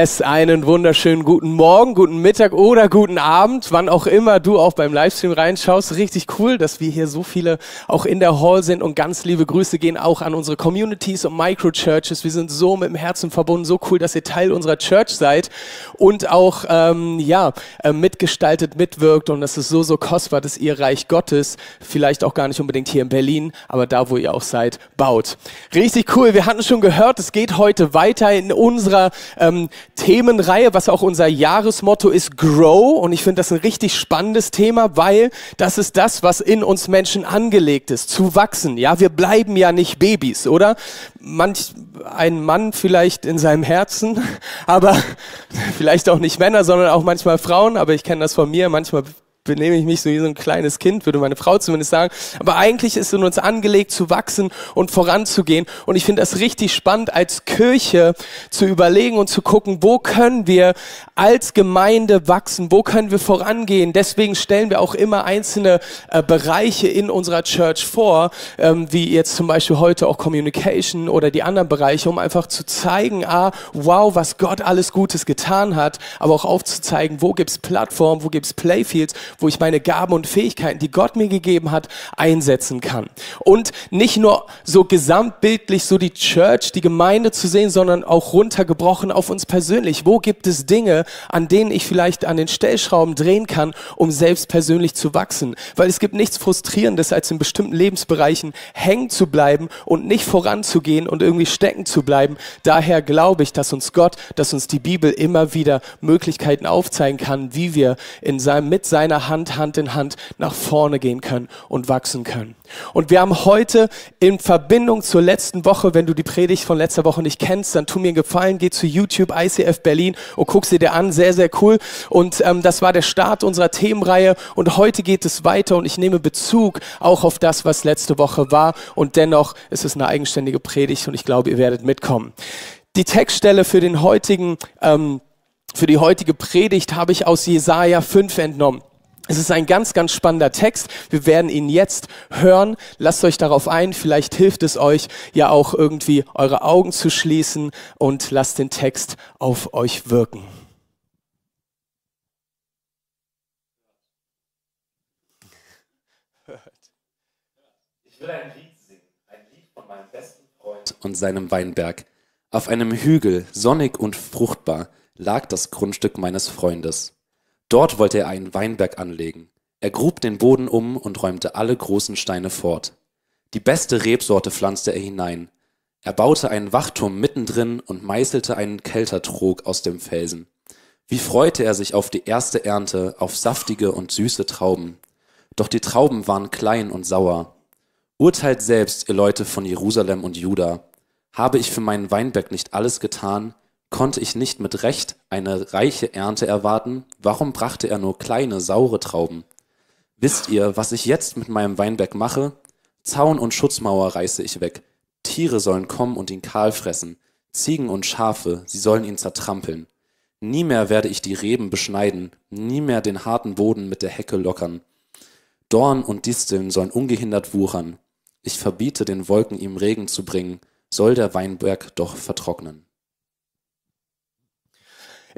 Yes, einen wunderschönen guten Morgen, guten Mittag oder guten Abend, wann auch immer du auch beim Livestream reinschaust. Richtig cool, dass wir hier so viele auch in der Hall sind und ganz liebe Grüße gehen auch an unsere Communities und Microchurches. Wir sind so mit dem Herzen verbunden, so cool, dass ihr Teil unserer Church seid und auch ähm, ja äh, mitgestaltet, mitwirkt und das ist so so kostbar, dass ihr Reich Gottes vielleicht auch gar nicht unbedingt hier in Berlin, aber da, wo ihr auch seid, baut. Richtig cool. Wir hatten schon gehört, es geht heute weiter in unserer ähm, Themenreihe, was auch unser Jahresmotto ist, Grow. Und ich finde das ein richtig spannendes Thema, weil das ist das, was in uns Menschen angelegt ist, zu wachsen. Ja, wir bleiben ja nicht Babys, oder? Manch ein Mann vielleicht in seinem Herzen, aber vielleicht auch nicht Männer, sondern auch manchmal Frauen. Aber ich kenne das von mir. Manchmal benehme ich mich so wie so ein kleines Kind, würde meine Frau zumindest sagen. Aber eigentlich ist in uns angelegt, zu wachsen und voranzugehen. Und ich finde das richtig spannend, als Kirche zu überlegen und zu gucken, wo können wir als Gemeinde wachsen, wo können wir vorangehen. Deswegen stellen wir auch immer einzelne äh, Bereiche in unserer Church vor, ähm, wie jetzt zum Beispiel heute auch Communication oder die anderen Bereiche, um einfach zu zeigen, ah, wow, was Gott alles Gutes getan hat, aber auch aufzuzeigen, wo gibt's Plattformen, wo gibt's Playfields, wo ich meine Gaben und Fähigkeiten, die Gott mir gegeben hat, einsetzen kann. Und nicht nur so gesamtbildlich so die Church, die Gemeinde zu sehen, sondern auch runtergebrochen auf uns persönlich. Wo gibt es Dinge, an denen ich vielleicht an den Stellschrauben drehen kann, um selbst persönlich zu wachsen? Weil es gibt nichts Frustrierendes, als in bestimmten Lebensbereichen hängen zu bleiben und nicht voranzugehen und irgendwie stecken zu bleiben. Daher glaube ich, dass uns Gott, dass uns die Bibel immer wieder Möglichkeiten aufzeigen kann, wie wir in seinem, mit seiner Hand Hand in Hand nach vorne gehen können und wachsen können. Und wir haben heute in Verbindung zur letzten Woche, wenn du die Predigt von letzter Woche nicht kennst, dann tu mir einen Gefallen, geh zu YouTube ICF Berlin und guck sie dir an, sehr, sehr cool. Und ähm, das war der Start unserer Themenreihe und heute geht es weiter und ich nehme Bezug auch auf das, was letzte Woche war und dennoch ist es eine eigenständige Predigt und ich glaube, ihr werdet mitkommen. Die Textstelle für den heutigen ähm, für die heutige Predigt habe ich aus Jesaja 5 entnommen. Es ist ein ganz, ganz spannender Text. Wir werden ihn jetzt hören. Lasst euch darauf ein. Vielleicht hilft es euch ja auch irgendwie eure Augen zu schließen und lasst den Text auf euch wirken. Ich will ein Lied singen, ein Lied von meinem besten Freund und seinem Weinberg. Auf einem Hügel, sonnig und fruchtbar, lag das Grundstück meines Freundes. Dort wollte er einen Weinberg anlegen. Er grub den Boden um und räumte alle großen Steine fort. Die beste Rebsorte pflanzte er hinein. Er baute einen Wachturm mittendrin und meißelte einen Keltertrog aus dem Felsen. Wie freute er sich auf die erste Ernte, auf saftige und süße Trauben. Doch die Trauben waren klein und sauer. Urteilt selbst, ihr Leute von Jerusalem und Juda. Habe ich für meinen Weinberg nicht alles getan? Konnte ich nicht mit Recht eine reiche Ernte erwarten? Warum brachte er nur kleine, saure Trauben? Wisst ihr, was ich jetzt mit meinem Weinberg mache? Zaun und Schutzmauer reiße ich weg. Tiere sollen kommen und ihn kahl fressen. Ziegen und Schafe, sie sollen ihn zertrampeln. Nie mehr werde ich die Reben beschneiden, nie mehr den harten Boden mit der Hecke lockern. Dorn und Disteln sollen ungehindert wuchern. Ich verbiete den Wolken ihm Regen zu bringen, soll der Weinberg doch vertrocknen.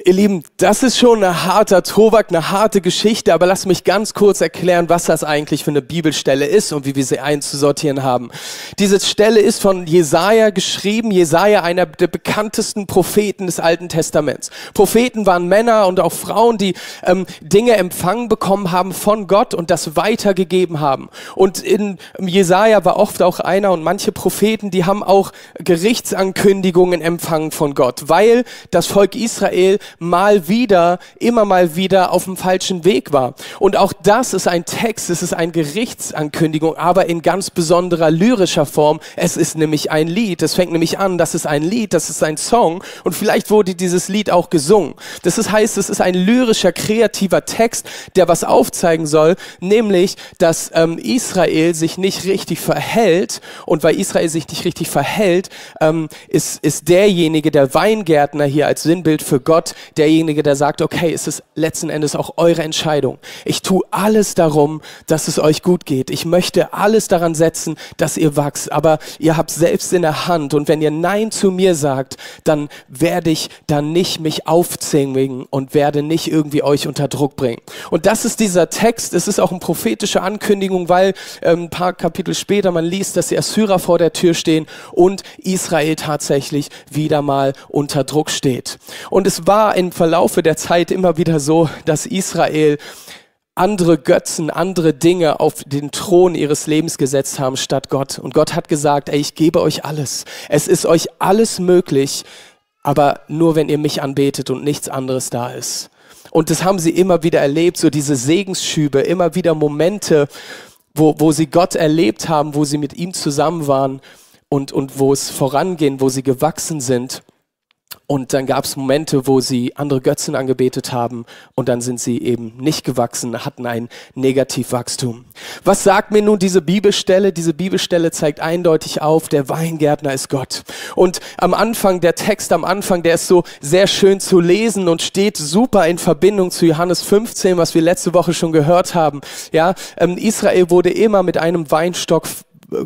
Ihr Lieben, das ist schon ein harter Tobak, eine harte Geschichte, aber lasst mich ganz kurz erklären, was das eigentlich für eine Bibelstelle ist und wie wir sie einzusortieren haben. Diese Stelle ist von Jesaja geschrieben. Jesaja, einer der bekanntesten Propheten des Alten Testaments. Propheten waren Männer und auch Frauen, die ähm, Dinge empfangen bekommen haben von Gott und das weitergegeben haben. Und in Jesaja war oft auch einer und manche Propheten, die haben auch Gerichtsankündigungen empfangen von Gott, weil das Volk Israel mal wieder, immer mal wieder auf dem falschen Weg war. Und auch das ist ein Text, es ist eine Gerichtsankündigung, aber in ganz besonderer lyrischer Form. Es ist nämlich ein Lied. Es fängt nämlich an, das ist ein Lied, das ist ein Song und vielleicht wurde dieses Lied auch gesungen. Das ist, heißt, es ist ein lyrischer, kreativer Text, der was aufzeigen soll, nämlich, dass ähm, Israel sich nicht richtig verhält und weil Israel sich nicht richtig verhält, ähm, ist, ist derjenige, der Weingärtner hier als Sinnbild für Gott, Gott derjenige, der sagt, okay, es ist letzten Endes auch eure Entscheidung. Ich tue alles darum, dass es euch gut geht. Ich möchte alles daran setzen, dass ihr wachst. Aber ihr habt selbst in der Hand. Und wenn ihr Nein zu mir sagt, dann werde ich dann nicht mich aufzwingen und werde nicht irgendwie euch unter Druck bringen. Und das ist dieser Text. Es ist auch eine prophetische Ankündigung, weil ähm, ein paar Kapitel später man liest, dass die Assyrer vor der Tür stehen und Israel tatsächlich wieder mal unter Druck steht. Und es war im Verlaufe der Zeit immer wieder so, dass Israel andere Götzen, andere Dinge auf den Thron ihres Lebens gesetzt haben statt Gott. Und Gott hat gesagt, ey, ich gebe euch alles. Es ist euch alles möglich, aber nur wenn ihr mich anbetet und nichts anderes da ist. Und das haben sie immer wieder erlebt, so diese Segensschübe, immer wieder Momente, wo, wo sie Gott erlebt haben, wo sie mit ihm zusammen waren und, und wo es vorangehen, wo sie gewachsen sind. Und dann gab es Momente, wo sie andere Götzen angebetet haben und dann sind sie eben nicht gewachsen, hatten ein Negativwachstum. Was sagt mir nun diese Bibelstelle? Diese Bibelstelle zeigt eindeutig auf, der Weingärtner ist Gott. Und am Anfang, der Text am Anfang, der ist so sehr schön zu lesen und steht super in Verbindung zu Johannes 15, was wir letzte Woche schon gehört haben. Ja, ähm, Israel wurde immer mit einem Weinstock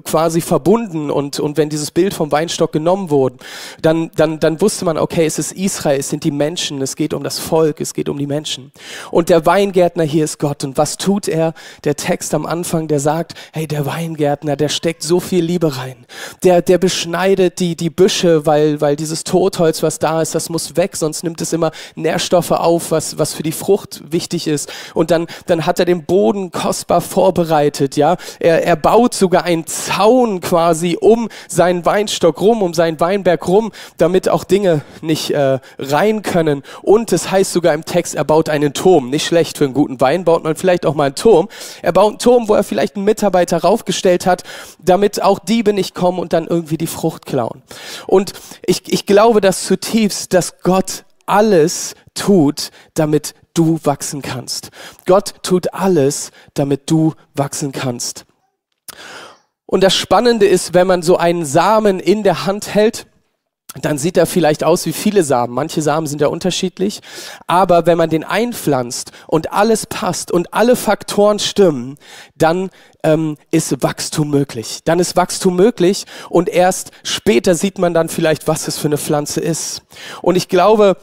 quasi verbunden und, und wenn dieses Bild vom Weinstock genommen wurde, dann, dann, dann wusste man, okay, es ist Israel, es sind die Menschen, es geht um das Volk, es geht um die Menschen. Und der Weingärtner hier ist Gott. Und was tut er? Der Text am Anfang, der sagt, hey, der Weingärtner, der steckt so viel Liebe rein. Der, der beschneidet die, die Büsche, weil, weil dieses Totholz, was da ist, das muss weg, sonst nimmt es immer Nährstoffe auf, was, was für die Frucht wichtig ist. Und dann, dann hat er den Boden kostbar vorbereitet, ja. Er, er baut sogar ein Zaun quasi um seinen Weinstock rum, um seinen Weinberg rum, damit auch Dinge nicht äh, rein können. Und es heißt sogar im Text, er baut einen Turm. Nicht schlecht für einen guten Wein, baut man vielleicht auch mal einen Turm. Er baut einen Turm, wo er vielleicht einen Mitarbeiter raufgestellt hat, damit auch Diebe nicht kommen und dann irgendwie die Frucht klauen. Und ich, ich glaube das zutiefst, dass Gott alles tut, damit du wachsen kannst. Gott tut alles, damit du wachsen kannst. Und das Spannende ist, wenn man so einen Samen in der Hand hält, dann sieht er vielleicht aus wie viele Samen. Manche Samen sind ja unterschiedlich. Aber wenn man den einpflanzt und alles passt und alle Faktoren stimmen, dann ähm, ist Wachstum möglich. Dann ist Wachstum möglich und erst später sieht man dann vielleicht, was es für eine Pflanze ist. Und ich glaube,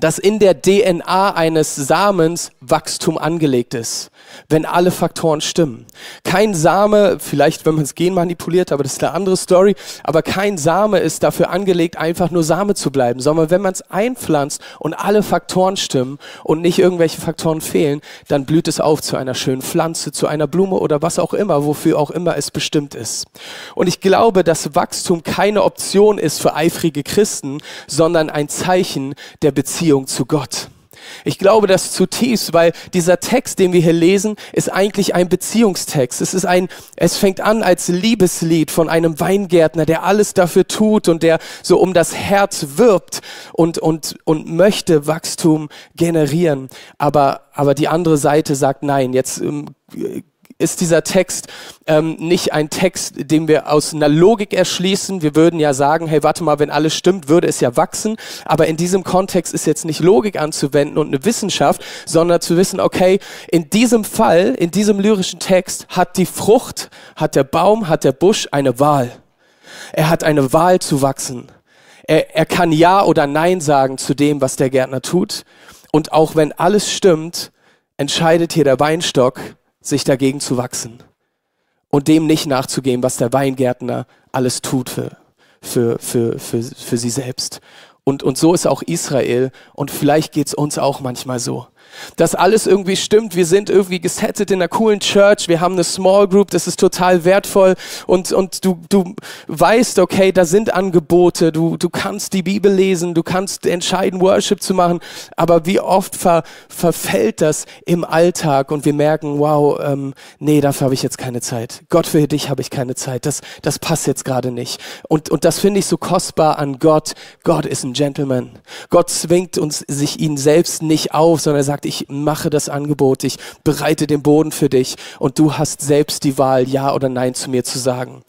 dass in der DNA eines Samens Wachstum angelegt ist, wenn alle Faktoren stimmen. Kein Same, vielleicht wenn man es gen manipuliert, aber das ist eine andere Story, aber kein Same ist dafür angelegt, einfach nur Same zu bleiben, sondern wenn man es einpflanzt und alle Faktoren stimmen und nicht irgendwelche Faktoren fehlen, dann blüht es auf zu einer schönen Pflanze, zu einer Blume oder was auch immer, wofür auch immer es bestimmt ist. Und ich glaube, dass Wachstum keine Option ist für eifrige Christen, sondern ein Zeichen der Beziehung Beziehung zu Gott. Ich glaube das zutiefst, weil dieser Text, den wir hier lesen, ist eigentlich ein Beziehungstext. Es ist ein, es fängt an als Liebeslied von einem Weingärtner, der alles dafür tut und der so um das Herz wirbt und, und, und möchte Wachstum generieren. Aber, aber die andere Seite sagt, nein, jetzt ähm, ist dieser Text ähm, nicht ein Text, den wir aus einer Logik erschließen. Wir würden ja sagen, hey, warte mal, wenn alles stimmt, würde es ja wachsen. Aber in diesem Kontext ist jetzt nicht Logik anzuwenden und eine Wissenschaft, sondern zu wissen, okay, in diesem Fall, in diesem lyrischen Text hat die Frucht, hat der Baum, hat der Busch eine Wahl. Er hat eine Wahl zu wachsen. Er, er kann Ja oder Nein sagen zu dem, was der Gärtner tut. Und auch wenn alles stimmt, entscheidet hier der Weinstock, sich dagegen zu wachsen und dem nicht nachzugehen, was der Weingärtner alles tut für, für, für, für, für sie selbst. Und, und so ist auch Israel und vielleicht geht's uns auch manchmal so dass alles irgendwie stimmt. Wir sind irgendwie gesettet in einer coolen Church. Wir haben eine Small Group. Das ist total wertvoll. Und, und du, du weißt, okay, da sind Angebote. Du, du kannst die Bibel lesen. Du kannst entscheiden, Worship zu machen. Aber wie oft ver, verfällt das im Alltag und wir merken, wow, ähm, nee, dafür habe ich jetzt keine Zeit. Gott, für dich habe ich keine Zeit. Das, das passt jetzt gerade nicht. Und, und das finde ich so kostbar an Gott. Gott ist ein Gentleman. Gott zwingt uns sich ihn selbst nicht auf, sondern er sagt, ich mache das Angebot, ich bereite den Boden für dich und du hast selbst die Wahl, ja oder nein zu mir zu sagen.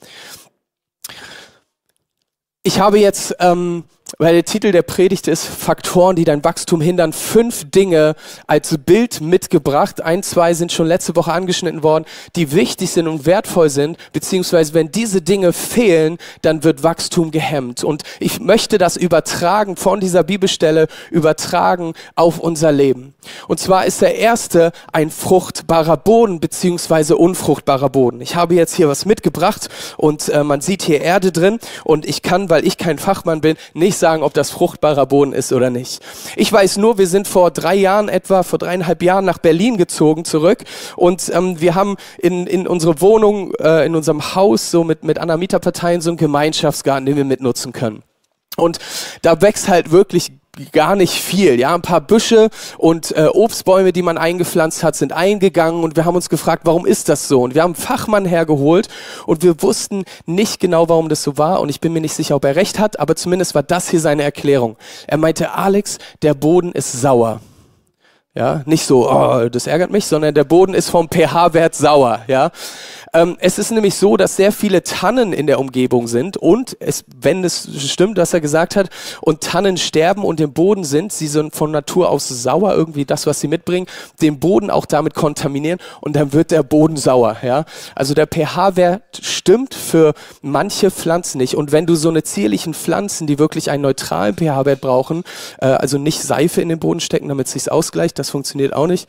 Ich habe jetzt ähm, weil der Titel der Predigt ist Faktoren, die dein Wachstum hindern. Fünf Dinge als Bild mitgebracht. Ein, zwei sind schon letzte Woche angeschnitten worden, die wichtig sind und wertvoll sind. Beziehungsweise wenn diese Dinge fehlen, dann wird Wachstum gehemmt. Und ich möchte das übertragen von dieser Bibelstelle, übertragen auf unser Leben. Und zwar ist der erste ein fruchtbarer Boden beziehungsweise unfruchtbarer Boden. Ich habe jetzt hier was mitgebracht und äh, man sieht hier Erde drin und ich kann, weil ich kein Fachmann bin, nicht sagen, ob das fruchtbarer Boden ist oder nicht. Ich weiß nur, wir sind vor drei Jahren etwa, vor dreieinhalb Jahren nach Berlin gezogen zurück und ähm, wir haben in, in unsere Wohnung, äh, in unserem Haus so mit, mit anderen Mieterparteien so einen Gemeinschaftsgarten, den wir mitnutzen können. Und da wächst halt wirklich gar nicht viel. Ja, ein paar Büsche und äh, Obstbäume, die man eingepflanzt hat, sind eingegangen und wir haben uns gefragt, warum ist das so? Und wir haben einen Fachmann hergeholt und wir wussten nicht genau, warum das so war und ich bin mir nicht sicher, ob er recht hat, aber zumindest war das hier seine Erklärung. Er meinte, Alex, der Boden ist sauer. Ja, nicht so, oh, das ärgert mich, sondern der Boden ist vom pH-Wert sauer. Ja, ähm, es ist nämlich so, dass sehr viele Tannen in der Umgebung sind und es, wenn es stimmt, was er gesagt hat, und Tannen sterben und im Boden sind, sie sind von Natur aus sauer, irgendwie das, was sie mitbringen, den Boden auch damit kontaminieren und dann wird der Boden sauer. Ja? Also der pH-Wert stimmt für manche Pflanzen nicht. Und wenn du so eine zierlichen Pflanzen, die wirklich einen neutralen pH-Wert brauchen, äh, also nicht Seife in den Boden stecken, damit es sich ausgleicht, das funktioniert auch nicht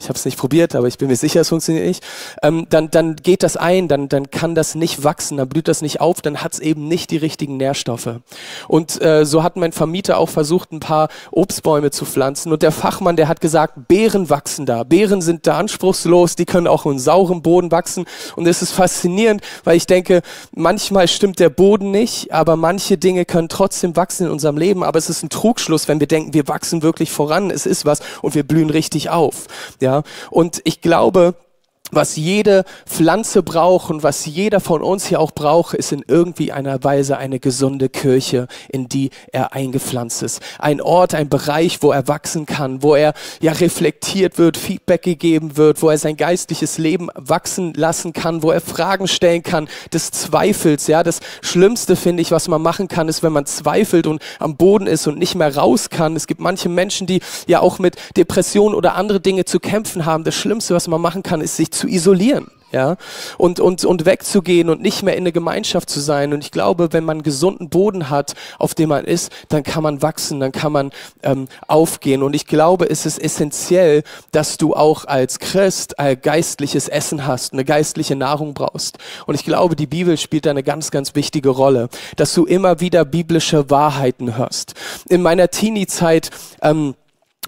ich habe es nicht probiert, aber ich bin mir sicher, es funktioniert nicht, ähm, dann, dann geht das ein, dann, dann kann das nicht wachsen, dann blüht das nicht auf, dann hat es eben nicht die richtigen Nährstoffe. Und äh, so hat mein Vermieter auch versucht, ein paar Obstbäume zu pflanzen. Und der Fachmann, der hat gesagt, Beeren wachsen da, Beeren sind da anspruchslos, die können auch in saurem Boden wachsen. Und es ist faszinierend, weil ich denke, manchmal stimmt der Boden nicht, aber manche Dinge können trotzdem wachsen in unserem Leben, aber es ist ein Trugschluss, wenn wir denken, wir wachsen wirklich voran, es ist was und wir blühen richtig auf. Ja, ja. Und ich glaube, was jede Pflanze braucht und was jeder von uns hier auch braucht, ist in irgendwie einer Weise eine gesunde Kirche, in die er eingepflanzt ist. Ein Ort, ein Bereich, wo er wachsen kann, wo er ja reflektiert wird, Feedback gegeben wird, wo er sein geistliches Leben wachsen lassen kann, wo er Fragen stellen kann, des Zweifels. Ja, das Schlimmste finde ich, was man machen kann, ist, wenn man zweifelt und am Boden ist und nicht mehr raus kann. Es gibt manche Menschen, die ja auch mit Depressionen oder andere Dinge zu kämpfen haben. Das Schlimmste, was man machen kann, ist sich zu isolieren ja, und, und, und wegzugehen und nicht mehr in der Gemeinschaft zu sein. Und ich glaube, wenn man gesunden Boden hat, auf dem man ist, dann kann man wachsen, dann kann man ähm, aufgehen. Und ich glaube, es ist essentiell, dass du auch als Christ ein geistliches Essen hast, eine geistliche Nahrung brauchst. Und ich glaube, die Bibel spielt da eine ganz, ganz wichtige Rolle, dass du immer wieder biblische Wahrheiten hörst. In meiner Teenie-Zeit, ähm,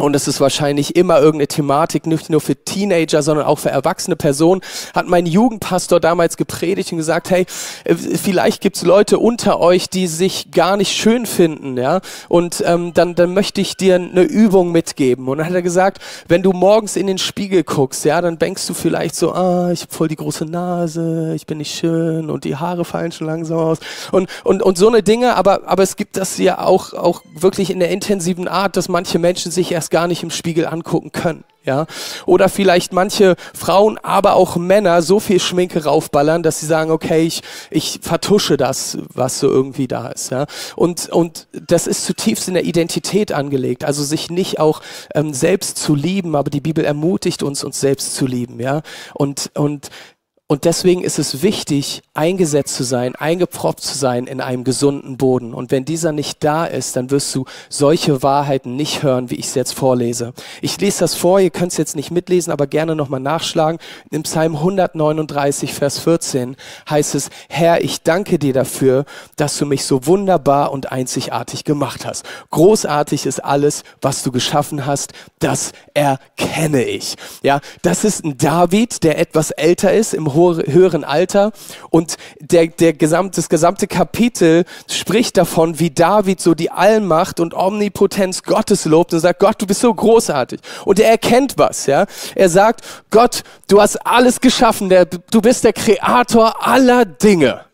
und es ist wahrscheinlich immer irgendeine Thematik, nicht nur für Teenager, sondern auch für erwachsene Personen, hat mein Jugendpastor damals gepredigt und gesagt, hey, äh, vielleicht gibt's Leute unter euch, die sich gar nicht schön finden, ja, und ähm, dann, dann möchte ich dir eine Übung mitgeben. Und dann hat er gesagt, wenn du morgens in den Spiegel guckst, ja, dann denkst du vielleicht so, ah, ich habe voll die große Nase, ich bin nicht schön und die Haare fallen schon langsam aus und, und, und so eine Dinge, aber, aber es gibt das ja auch, auch wirklich in der intensiven Art, dass manche Menschen sich erst gar nicht im Spiegel angucken können. Ja, oder vielleicht manche Frauen, aber auch Männer so viel Schminke raufballern, dass sie sagen, okay, ich, ich vertusche das, was so irgendwie da ist. Ja, und, und das ist zutiefst in der Identität angelegt. Also sich nicht auch ähm, selbst zu lieben, aber die Bibel ermutigt uns, uns selbst zu lieben. Ja, und, und und deswegen ist es wichtig, eingesetzt zu sein, eingeproppt zu sein in einem gesunden Boden. Und wenn dieser nicht da ist, dann wirst du solche Wahrheiten nicht hören, wie ich es jetzt vorlese. Ich lese das vor, ihr könnt es jetzt nicht mitlesen, aber gerne nochmal nachschlagen. Im Psalm 139, Vers 14 heißt es, Herr, ich danke dir dafür, dass du mich so wunderbar und einzigartig gemacht hast. Großartig ist alles, was du geschaffen hast, das erkenne ich. Ja, das ist ein David, der etwas älter ist, im höheren Alter. Und der, der gesamt, das gesamte Kapitel spricht davon, wie David so die Allmacht und Omnipotenz Gottes lobt und sagt, Gott, du bist so großartig. Und er erkennt was, ja. Er sagt, Gott, du hast alles geschaffen, der, du bist der Kreator aller Dinge.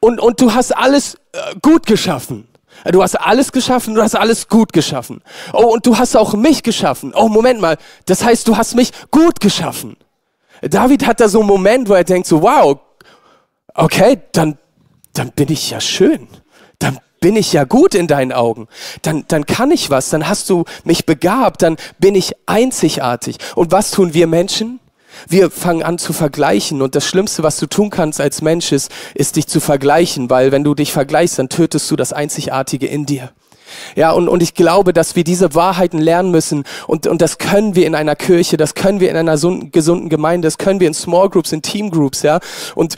Und, und du hast alles äh, gut geschaffen. Du hast alles geschaffen, du hast alles gut geschaffen. Oh, und du hast auch mich geschaffen. Oh, Moment mal. Das heißt, du hast mich gut geschaffen. David hat da so einen Moment, wo er denkt so, wow, okay, dann, dann bin ich ja schön. Dann bin ich ja gut in deinen Augen. Dann, dann kann ich was, dann hast du mich begabt, dann bin ich einzigartig. Und was tun wir Menschen? Wir fangen an zu vergleichen und das Schlimmste, was du tun kannst als Mensch ist, ist dich zu vergleichen, weil wenn du dich vergleichst, dann tötest du das Einzigartige in dir. Ja, und, und ich glaube, dass wir diese Wahrheiten lernen müssen und, und das können wir in einer Kirche, das können wir in einer gesunden Gemeinde, das können wir in Small Groups, in Team Groups, ja. Und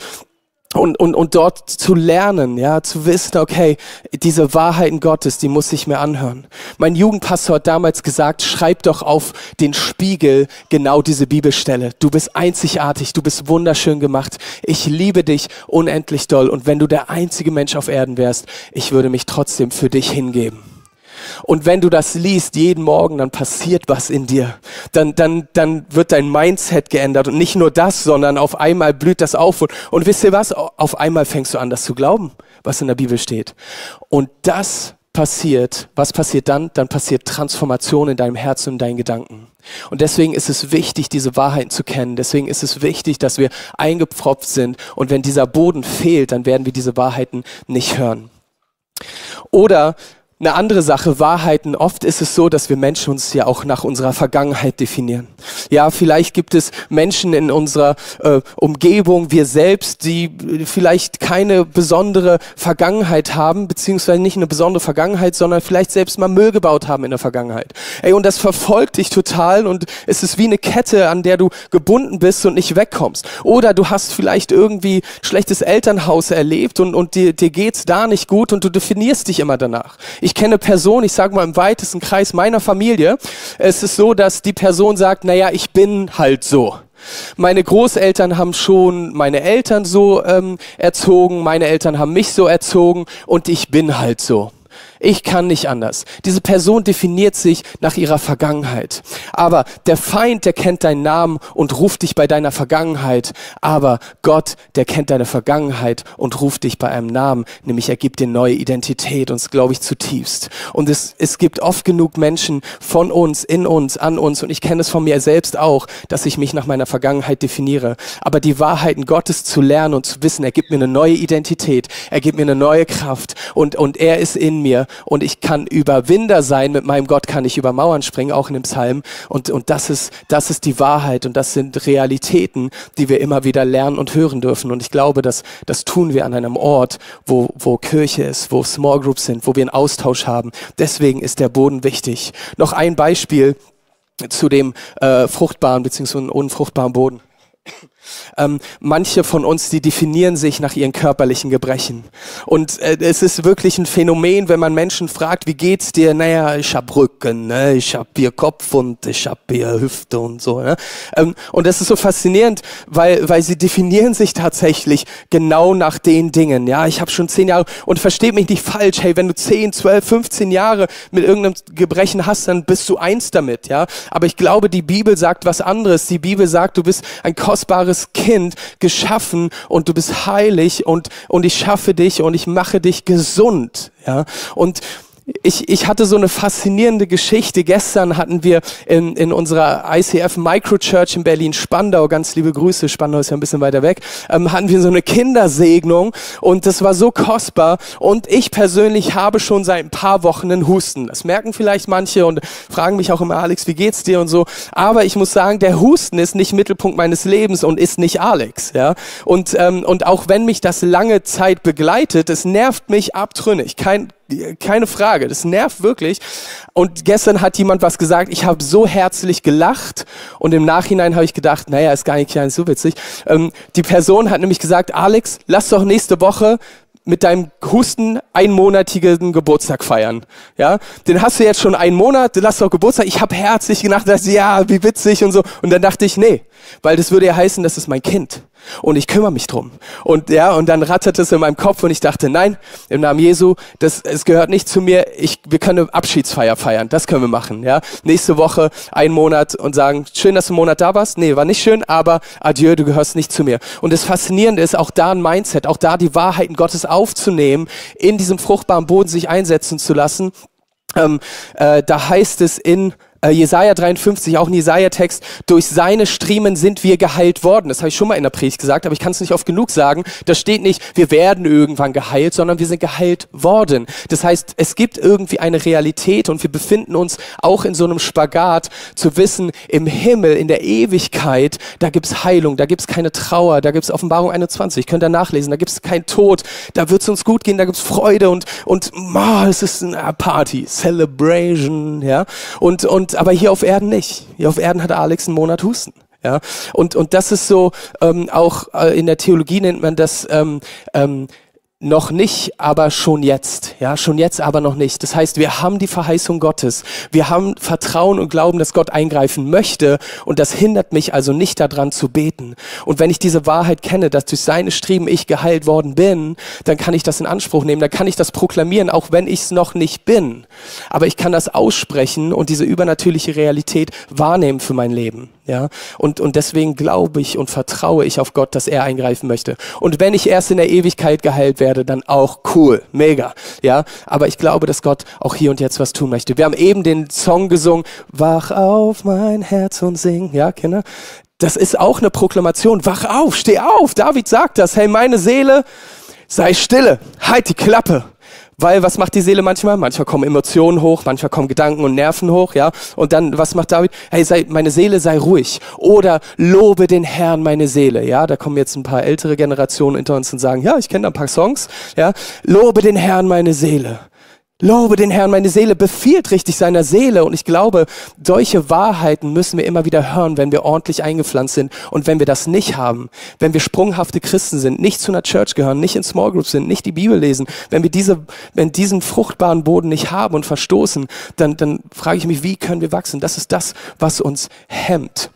und, und, und dort zu lernen, ja, zu wissen, okay, diese Wahrheiten Gottes, die muss ich mir anhören. Mein Jugendpastor hat damals gesagt, schreib doch auf den Spiegel genau diese Bibelstelle. Du bist einzigartig, du bist wunderschön gemacht. Ich liebe dich unendlich doll. Und wenn du der einzige Mensch auf Erden wärst, ich würde mich trotzdem für dich hingeben. Und wenn du das liest jeden Morgen, dann passiert was in dir. Dann, dann, dann wird dein Mindset geändert. Und nicht nur das, sondern auf einmal blüht das auf. Und, und wisst ihr was? Auf einmal fängst du an, das zu glauben, was in der Bibel steht. Und das passiert, was passiert dann? Dann passiert Transformation in deinem Herzen und in deinen Gedanken. Und deswegen ist es wichtig, diese Wahrheiten zu kennen. Deswegen ist es wichtig, dass wir eingepfropft sind. Und wenn dieser Boden fehlt, dann werden wir diese Wahrheiten nicht hören. Oder eine andere Sache, Wahrheiten. Oft ist es so, dass wir Menschen uns ja auch nach unserer Vergangenheit definieren. Ja, vielleicht gibt es Menschen in unserer äh, Umgebung, wir selbst, die vielleicht keine besondere Vergangenheit haben, beziehungsweise nicht eine besondere Vergangenheit, sondern vielleicht selbst mal Müll gebaut haben in der Vergangenheit. Ey, und das verfolgt dich total und es ist wie eine Kette, an der du gebunden bist und nicht wegkommst. Oder du hast vielleicht irgendwie schlechtes Elternhaus erlebt und, und dir, dir geht's da nicht gut und du definierst dich immer danach. Ich kenne Personen, ich sage mal im weitesten Kreis meiner Familie, es ist so, dass die Person sagt, naja, ich bin halt so. Meine Großeltern haben schon meine Eltern so ähm, erzogen, meine Eltern haben mich so erzogen und ich bin halt so. Ich kann nicht anders. Diese Person definiert sich nach ihrer Vergangenheit. Aber der Feind, der kennt deinen Namen und ruft dich bei deiner Vergangenheit. Aber Gott, der kennt deine Vergangenheit und ruft dich bei einem Namen. Nämlich er gibt dir neue Identität. Und das glaube ich zutiefst. Und es, es gibt oft genug Menschen von uns, in uns, an uns. Und ich kenne es von mir selbst auch, dass ich mich nach meiner Vergangenheit definiere. Aber die Wahrheiten Gottes zu lernen und zu wissen, er gibt mir eine neue Identität. Er gibt mir eine neue Kraft. Und, und er ist in mir und ich kann Überwinder sein. Mit meinem Gott kann ich über Mauern springen, auch in dem Psalm. Und, und das, ist, das ist die Wahrheit und das sind Realitäten, die wir immer wieder lernen und hören dürfen. Und ich glaube, dass das tun wir an einem Ort, wo, wo Kirche ist, wo Small Groups sind, wo wir einen Austausch haben. Deswegen ist der Boden wichtig. Noch ein Beispiel zu dem äh, fruchtbaren bzw. unfruchtbaren Boden. Ähm, manche von uns, die definieren sich nach ihren körperlichen Gebrechen. Und äh, es ist wirklich ein Phänomen, wenn man Menschen fragt, wie geht's dir? Naja, ich hab Rücken, ne? ich hab hier Kopf und ich hab hier Hüfte und so. Ne? Ähm, und das ist so faszinierend, weil, weil sie definieren sich tatsächlich genau nach den Dingen. Ja, ich habe schon zehn Jahre und versteht mich nicht falsch. Hey, wenn du zehn, zwölf, 15 Jahre mit irgendeinem Gebrechen hast, dann bist du eins damit. Ja, aber ich glaube, die Bibel sagt was anderes. Die Bibel sagt, du bist ein kostbares wunderbares Kind geschaffen und du bist heilig und, und ich schaffe dich und ich mache dich gesund. Ja, und ich, ich hatte so eine faszinierende Geschichte. Gestern hatten wir in, in unserer ICF Microchurch in Berlin-Spandau, ganz liebe Grüße, Spandau ist ja ein bisschen weiter weg, ähm, hatten wir so eine Kindersegnung und das war so kostbar. Und ich persönlich habe schon seit ein paar Wochen einen Husten. Das merken vielleicht manche und fragen mich auch immer, Alex, wie geht's dir und so. Aber ich muss sagen, der Husten ist nicht Mittelpunkt meines Lebens und ist nicht Alex. Ja? Und, ähm, und auch wenn mich das lange Zeit begleitet, es nervt mich abtrünnig. Kein, keine Frage, das nervt wirklich. Und gestern hat jemand was gesagt, ich habe so herzlich gelacht und im Nachhinein habe ich gedacht, naja, ist gar nicht, so witzig. Ähm, die Person hat nämlich gesagt, Alex, lass doch nächste Woche mit deinem Husten einmonatigen Geburtstag feiern. Ja, den hast du jetzt schon einen Monat, lass doch Geburtstag. Ich habe herzlich gedacht, ja, wie witzig und so. Und dann dachte ich, nee, weil das würde ja heißen, das ist mein Kind und ich kümmere mich drum. Und ja, und dann ratterte es in meinem Kopf und ich dachte, nein, im Namen Jesu, das, es gehört nicht zu mir. Ich, wir können eine Abschiedsfeier feiern. Das können wir machen. Ja, nächste Woche einen Monat und sagen, schön, dass du einen Monat da warst. Nee, war nicht schön, aber adieu, du gehörst nicht zu mir. Und das Faszinierende ist auch da ein Mindset, auch da die Wahrheiten Gottes aufzunehmen, in diesem fruchtbaren Boden sich einsetzen zu lassen. Ähm, äh, da heißt es in äh, Jesaja 53, auch ein Jesaja-Text, durch seine Striemen sind wir geheilt worden. Das habe ich schon mal in der Predigt gesagt, aber ich kann es nicht oft genug sagen. Da steht nicht, wir werden irgendwann geheilt, sondern wir sind geheilt worden. Das heißt, es gibt irgendwie eine Realität und wir befinden uns auch in so einem Spagat, zu wissen, im Himmel, in der Ewigkeit, da gibt's Heilung, da gibt's keine Trauer, da gibt's Offenbarung 21, könnt ihr nachlesen, da gibt's kein Tod, da wird's uns gut gehen, da gibt's Freude und, und oh, es ist eine Party, Celebration, ja. Und, und, aber hier auf Erden nicht. Hier auf Erden hat Alex einen Monat Husten. Ja, und, und das ist so, ähm, auch äh, in der Theologie nennt man das ähm, ähm, noch nicht, aber schon jetzt. Ja, schon jetzt, aber noch nicht. Das heißt, wir haben die Verheißung Gottes. Wir haben Vertrauen und Glauben, dass Gott eingreifen möchte. Und das hindert mich also nicht daran zu beten. Und wenn ich diese Wahrheit kenne, dass durch seine Streben ich geheilt worden bin, dann kann ich das in Anspruch nehmen. Dann kann ich das proklamieren, auch wenn ich es noch nicht bin. Aber ich kann das aussprechen und diese übernatürliche Realität wahrnehmen für mein Leben. Ja, und, und deswegen glaube ich und vertraue ich auf Gott, dass er eingreifen möchte. Und wenn ich erst in der Ewigkeit geheilt werde, dann auch cool, mega. Ja, aber ich glaube, dass Gott auch hier und jetzt was tun möchte. Wir haben eben den Song gesungen, Wach auf mein Herz und sing. Ja, Kinder. Das ist auch eine Proklamation. Wach auf, steh auf. David sagt das. Hey, meine Seele, sei stille. Halt die Klappe. Weil was macht die Seele manchmal? Manchmal kommen Emotionen hoch, manchmal kommen Gedanken und Nerven hoch, ja. Und dann, was macht David? Hey, sei, meine Seele sei ruhig. Oder lobe den Herrn, meine Seele, ja. Da kommen jetzt ein paar ältere Generationen hinter uns und sagen, ja, ich kenne da ein paar Songs, ja. Lobe den Herrn, meine Seele. Lobe den Herrn, meine Seele befiehlt richtig seiner Seele. Und ich glaube, solche Wahrheiten müssen wir immer wieder hören, wenn wir ordentlich eingepflanzt sind. Und wenn wir das nicht haben, wenn wir sprunghafte Christen sind, nicht zu einer Church gehören, nicht in Small Groups sind, nicht die Bibel lesen, wenn wir diese, wenn diesen fruchtbaren Boden nicht haben und verstoßen, dann, dann frage ich mich, wie können wir wachsen? Das ist das, was uns hemmt.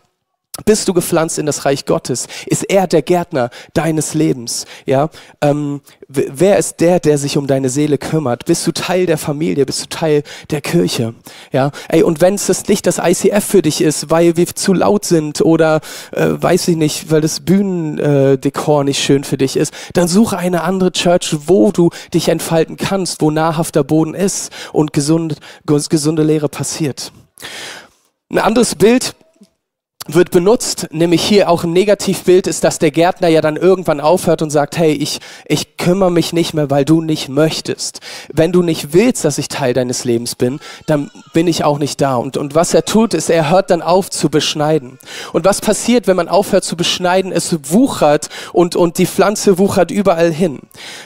Bist du gepflanzt in das Reich Gottes? Ist er der Gärtner deines Lebens? Ja, ähm, wer ist der, der sich um deine Seele kümmert? Bist du Teil der Familie? Bist du Teil der Kirche? Ja, ey, und wenn es das nicht das ICF für dich ist, weil wir zu laut sind oder äh, weiß ich nicht, weil das Bühnendekor nicht schön für dich ist, dann suche eine andere Church, wo du dich entfalten kannst, wo nahrhafter Boden ist und gesund, gesunde Lehre passiert. Ein anderes Bild, wird benutzt, nämlich hier auch im Negativbild ist, dass der Gärtner ja dann irgendwann aufhört und sagt, hey, ich, ich kümmere mich nicht mehr, weil du nicht möchtest. Wenn du nicht willst, dass ich Teil deines Lebens bin, dann bin ich auch nicht da. Und, und was er tut, ist, er hört dann auf zu beschneiden. Und was passiert, wenn man aufhört zu beschneiden? Es wuchert und, und die Pflanze wuchert überall hin.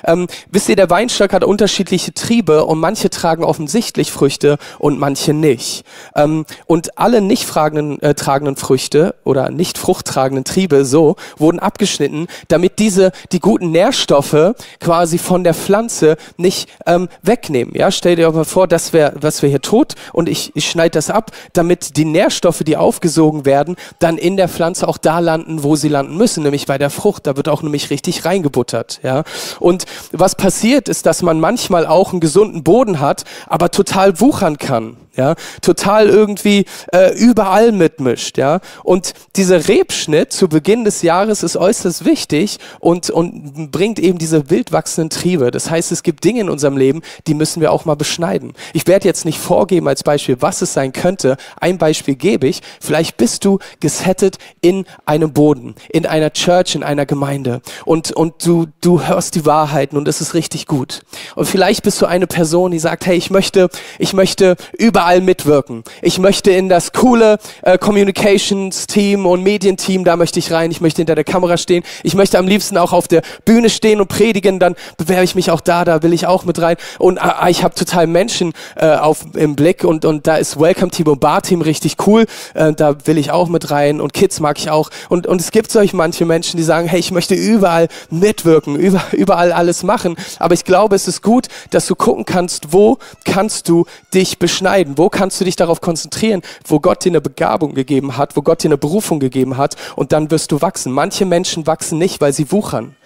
Ähm, wisst ihr, der Weinstock hat unterschiedliche Triebe und manche tragen offensichtlich Früchte und manche nicht. Ähm, und alle nicht fragenden, äh, tragenden Früchte Früchte oder nicht fruchttragenden Triebe so wurden abgeschnitten, damit diese die guten Nährstoffe quasi von der Pflanze nicht ähm, wegnehmen. Ja, stell dir mal vor, das wäre was wir hier tot und ich, ich schneide das ab, damit die Nährstoffe, die aufgesogen werden, dann in der Pflanze auch da landen, wo sie landen müssen, nämlich bei der Frucht. Da wird auch nämlich richtig reingebuttert. Ja, und was passiert ist, dass man manchmal auch einen gesunden Boden hat, aber total wuchern kann ja, total irgendwie äh, überall mitmischt, ja. Und dieser Rebschnitt zu Beginn des Jahres ist äußerst wichtig und, und bringt eben diese wild wachsenden Triebe. Das heißt, es gibt Dinge in unserem Leben, die müssen wir auch mal beschneiden. Ich werde jetzt nicht vorgeben als Beispiel, was es sein könnte. Ein Beispiel gebe ich. Vielleicht bist du gesettet in einem Boden, in einer Church, in einer Gemeinde und, und du, du hörst die Wahrheiten und es ist richtig gut. Und vielleicht bist du eine Person, die sagt, hey, ich möchte, ich möchte über überall mitwirken. Ich möchte in das coole äh, Communications-Team und Medienteam, da möchte ich rein. Ich möchte hinter der Kamera stehen. Ich möchte am liebsten auch auf der Bühne stehen und predigen. Dann bewerbe ich mich auch da, da will ich auch mit rein. Und äh, ich habe total Menschen äh, auf, im Blick und, und da ist Welcome Team und Bar Team richtig cool. Äh, da will ich auch mit rein und Kids mag ich auch. Und, und es gibt solch manche Menschen, die sagen, hey, ich möchte überall mitwirken, über, überall alles machen. Aber ich glaube, es ist gut, dass du gucken kannst, wo kannst du dich beschneiden wo kannst du dich darauf konzentrieren, wo Gott dir eine Begabung gegeben hat, wo Gott dir eine Berufung gegeben hat und dann wirst du wachsen. Manche Menschen wachsen nicht, weil sie wuchern.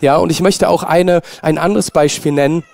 Ja, und ich möchte auch eine, ein anderes Beispiel nennen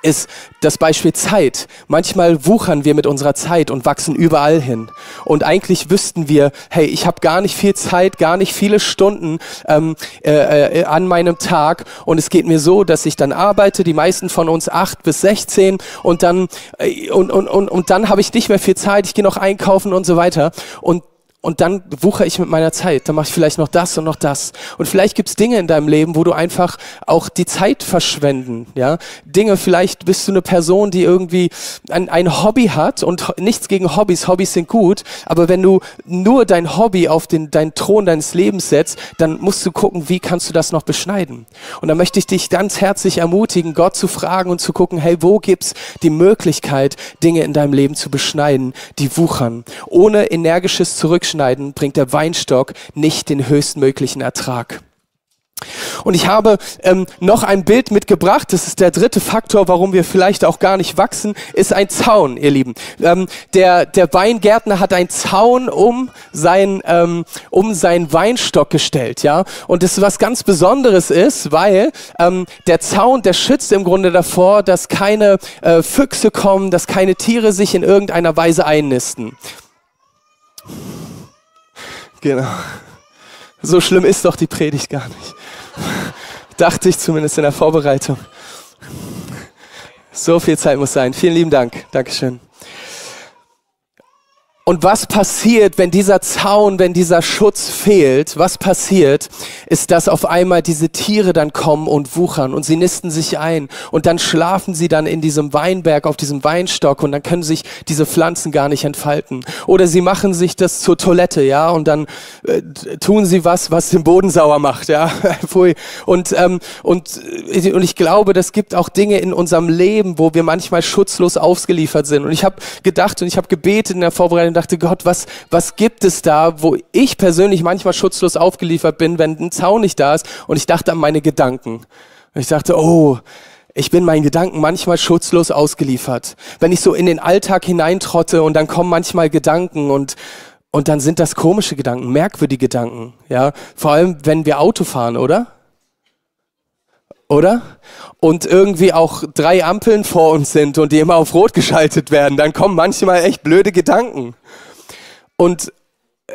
ist das Beispiel Zeit. Manchmal wuchern wir mit unserer Zeit und wachsen überall hin. Und eigentlich wüssten wir, hey, ich habe gar nicht viel Zeit, gar nicht viele Stunden ähm, äh, äh, an meinem Tag. Und es geht mir so, dass ich dann arbeite, die meisten von uns acht bis sechzehn und dann äh, und, und, und, und dann habe ich nicht mehr viel Zeit, ich gehe noch einkaufen und so weiter. Und und dann wuchere ich mit meiner Zeit. Dann mache ich vielleicht noch das und noch das. Und vielleicht gibt's Dinge in deinem Leben, wo du einfach auch die Zeit verschwenden. Ja, Dinge. Vielleicht bist du eine Person, die irgendwie ein, ein Hobby hat und nichts gegen Hobbys. Hobbys sind gut. Aber wenn du nur dein Hobby auf den deinen Thron deines Lebens setzt, dann musst du gucken, wie kannst du das noch beschneiden. Und da möchte ich dich ganz herzlich ermutigen, Gott zu fragen und zu gucken, hey, wo gibt's die Möglichkeit, Dinge in deinem Leben zu beschneiden, die wuchern, ohne energisches Zurückschneiden abschneiden, bringt der Weinstock nicht den höchstmöglichen Ertrag. Und ich habe ähm, noch ein Bild mitgebracht. Das ist der dritte Faktor, warum wir vielleicht auch gar nicht wachsen, ist ein Zaun, ihr Lieben. Ähm, der, der Weingärtner hat einen Zaun um sein, ähm, um seinen Weinstock gestellt, ja. Und das ist was ganz Besonderes ist, weil ähm, der Zaun, der schützt im Grunde davor, dass keine äh, Füchse kommen, dass keine Tiere sich in irgendeiner Weise einnisten. Genau. So schlimm ist doch die Predigt gar nicht. Dachte ich zumindest in der Vorbereitung. So viel Zeit muss sein. Vielen lieben Dank. Dankeschön. Und was passiert, wenn dieser Zaun, wenn dieser Schutz fehlt? Was passiert, ist, dass auf einmal diese Tiere dann kommen und wuchern und sie nisten sich ein und dann schlafen sie dann in diesem Weinberg, auf diesem Weinstock und dann können sich diese Pflanzen gar nicht entfalten. Oder sie machen sich das zur Toilette, ja, und dann äh, tun sie was, was den Boden sauer macht, ja. Und, ähm, und, äh, und ich glaube, das gibt auch Dinge in unserem Leben, wo wir manchmal schutzlos ausgeliefert sind. Und ich habe gedacht und ich habe gebetet in der Vorbereitung, und dachte, Gott, was, was gibt es da, wo ich persönlich manchmal schutzlos aufgeliefert bin, wenn ein Zaun nicht da ist? Und ich dachte an meine Gedanken. Und ich dachte, oh, ich bin meinen Gedanken manchmal schutzlos ausgeliefert. Wenn ich so in den Alltag hineintrotte und dann kommen manchmal Gedanken und, und dann sind das komische Gedanken, merkwürdige Gedanken, ja. Vor allem, wenn wir Auto fahren, oder? Oder? Und irgendwie auch drei Ampeln vor uns sind und die immer auf Rot geschaltet werden, dann kommen manchmal echt blöde Gedanken. Und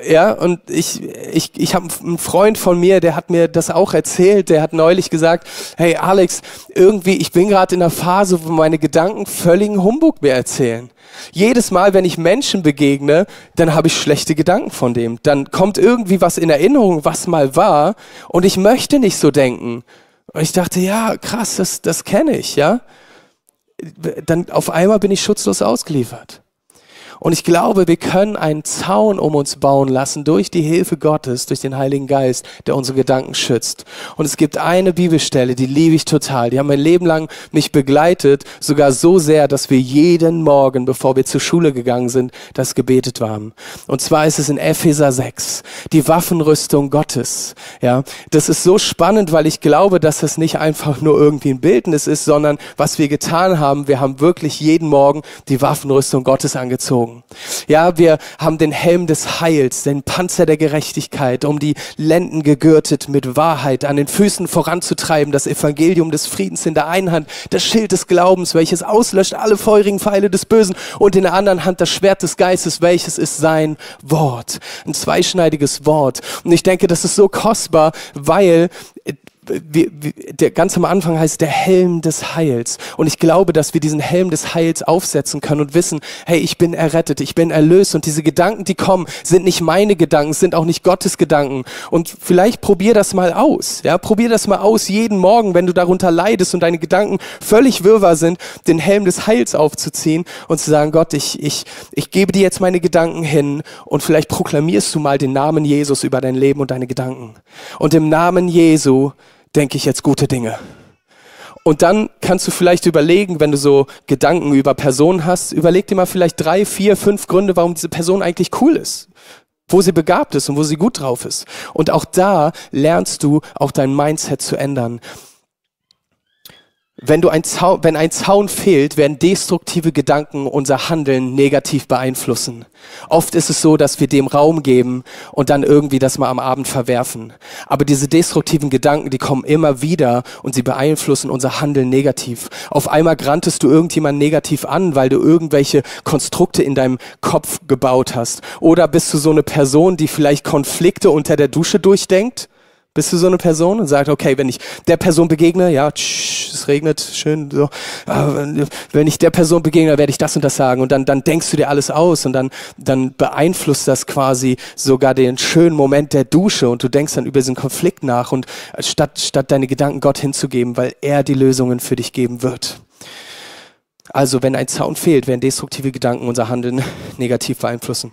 ja, und ich, ich, ich habe einen Freund von mir, der hat mir das auch erzählt, der hat neulich gesagt, hey Alex, irgendwie, ich bin gerade in einer Phase, wo meine Gedanken völligen Humbug mir erzählen. Jedes Mal, wenn ich Menschen begegne, dann habe ich schlechte Gedanken von dem. Dann kommt irgendwie was in Erinnerung, was mal war, und ich möchte nicht so denken. Und ich dachte, ja, krass, das, das kenne ich, ja. Dann auf einmal bin ich schutzlos ausgeliefert. Und ich glaube, wir können einen Zaun um uns bauen lassen durch die Hilfe Gottes, durch den Heiligen Geist, der unsere Gedanken schützt. Und es gibt eine Bibelstelle, die liebe ich total. Die haben mein Leben lang mich begleitet, sogar so sehr, dass wir jeden Morgen, bevor wir zur Schule gegangen sind, das gebetet haben. Und zwar ist es in Epheser 6, die Waffenrüstung Gottes. Ja, das ist so spannend, weil ich glaube, dass es nicht einfach nur irgendwie ein Bildnis ist, sondern was wir getan haben, wir haben wirklich jeden Morgen die Waffenrüstung Gottes angezogen gezogen. Ja, wir haben den Helm des Heils, den Panzer der Gerechtigkeit, um die Lenden gegürtet mit Wahrheit, an den Füßen voranzutreiben, das Evangelium des Friedens in der einen Hand, das Schild des Glaubens, welches auslöscht alle feurigen Pfeile des Bösen und in der anderen Hand das Schwert des Geistes, welches ist sein Wort. Ein zweischneidiges Wort. Und ich denke, das ist so kostbar, weil wie, wie, der ganz am Anfang heißt der Helm des Heils. Und ich glaube, dass wir diesen Helm des Heils aufsetzen können und wissen, hey, ich bin errettet, ich bin erlöst und diese Gedanken, die kommen, sind nicht meine Gedanken, sind auch nicht Gottes Gedanken. Und vielleicht probier das mal aus. Ja, probier das mal aus, jeden Morgen, wenn du darunter leidest und deine Gedanken völlig wirrwarr sind, den Helm des Heils aufzuziehen und zu sagen, Gott, ich, ich, ich gebe dir jetzt meine Gedanken hin und vielleicht proklamierst du mal den Namen Jesus über dein Leben und deine Gedanken. Und im Namen Jesu denke ich jetzt gute Dinge. Und dann kannst du vielleicht überlegen, wenn du so Gedanken über Personen hast, überleg dir mal vielleicht drei, vier, fünf Gründe, warum diese Person eigentlich cool ist, wo sie begabt ist und wo sie gut drauf ist. Und auch da lernst du auch dein Mindset zu ändern. Wenn, du ein Zaun, wenn ein Zaun fehlt, werden destruktive Gedanken unser Handeln negativ beeinflussen. Oft ist es so, dass wir dem Raum geben und dann irgendwie das mal am Abend verwerfen. Aber diese destruktiven Gedanken, die kommen immer wieder und sie beeinflussen unser Handeln negativ. Auf einmal grantest du irgendjemand negativ an, weil du irgendwelche Konstrukte in deinem Kopf gebaut hast. Oder bist du so eine Person, die vielleicht Konflikte unter der Dusche durchdenkt? Bist du so eine Person und sagst, okay, wenn ich der Person begegne, ja, tsch, es regnet, schön, so, wenn ich der Person begegne, werde ich das und das sagen und dann, dann denkst du dir alles aus und dann, dann beeinflusst das quasi sogar den schönen Moment der Dusche und du denkst dann über diesen Konflikt nach und statt, statt deine Gedanken Gott hinzugeben, weil er die Lösungen für dich geben wird. Also, wenn ein Zaun fehlt, werden destruktive Gedanken unser Handeln negativ beeinflussen.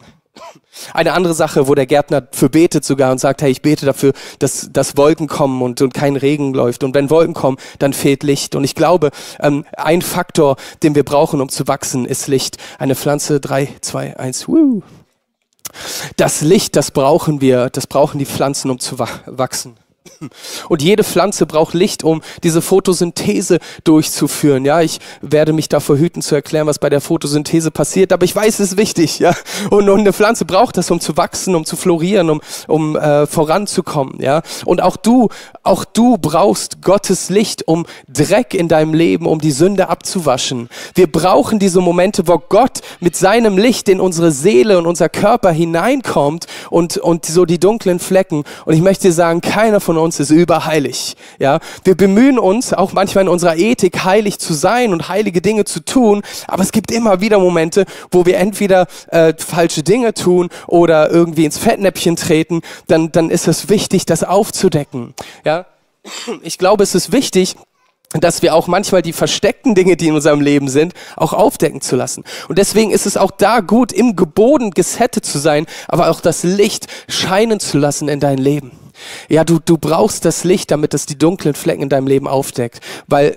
Eine andere Sache, wo der Gärtner für betet sogar und sagt, hey, ich bete dafür, dass, dass Wolken kommen und, und kein Regen läuft. Und wenn Wolken kommen, dann fehlt Licht. Und ich glaube, ähm, ein Faktor, den wir brauchen, um zu wachsen, ist Licht. Eine Pflanze, drei, zwei, eins, woo. Das Licht, das brauchen wir, das brauchen die Pflanzen, um zu wachsen. Und jede Pflanze braucht Licht, um diese Photosynthese durchzuführen. Ja, ich werde mich davor hüten zu erklären, was bei der Photosynthese passiert, aber ich weiß, es ist wichtig. Ja, und, und eine Pflanze braucht das, um zu wachsen, um zu florieren, um, um äh, voranzukommen. Ja, und auch du, auch du brauchst Gottes Licht, um Dreck in deinem Leben, um die Sünde abzuwaschen. Wir brauchen diese Momente, wo Gott mit seinem Licht in unsere Seele und unser Körper hineinkommt und und so die dunklen Flecken. Und ich möchte dir sagen, keiner von von uns ist überheilig. Ja, wir bemühen uns auch manchmal in unserer Ethik heilig zu sein und heilige Dinge zu tun, aber es gibt immer wieder Momente, wo wir entweder äh, falsche Dinge tun oder irgendwie ins Fettnäpfchen treten. Dann, dann ist es wichtig, das aufzudecken. Ja, ich glaube, es ist wichtig, dass wir auch manchmal die versteckten Dinge, die in unserem Leben sind, auch aufdecken zu lassen. Und deswegen ist es auch da gut, im Geboten gesettet zu sein, aber auch das Licht scheinen zu lassen in dein Leben. Ja, du, du brauchst das Licht, damit es die dunklen Flecken in deinem Leben aufdeckt. Weil,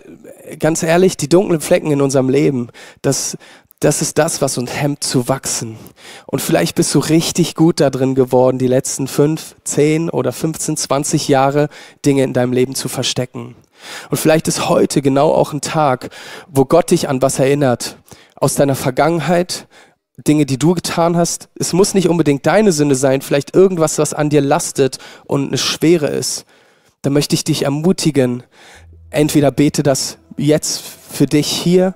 ganz ehrlich, die dunklen Flecken in unserem Leben, das, das ist das, was uns hemmt zu wachsen. Und vielleicht bist du richtig gut da drin geworden, die letzten fünf, zehn oder 15, 20 Jahre Dinge in deinem Leben zu verstecken. Und vielleicht ist heute genau auch ein Tag, wo Gott dich an was erinnert. Aus deiner Vergangenheit, Dinge, die du getan hast. Es muss nicht unbedingt deine Sünde sein, vielleicht irgendwas, was an dir lastet und eine Schwere ist. Da möchte ich dich ermutigen, entweder bete das jetzt für dich hier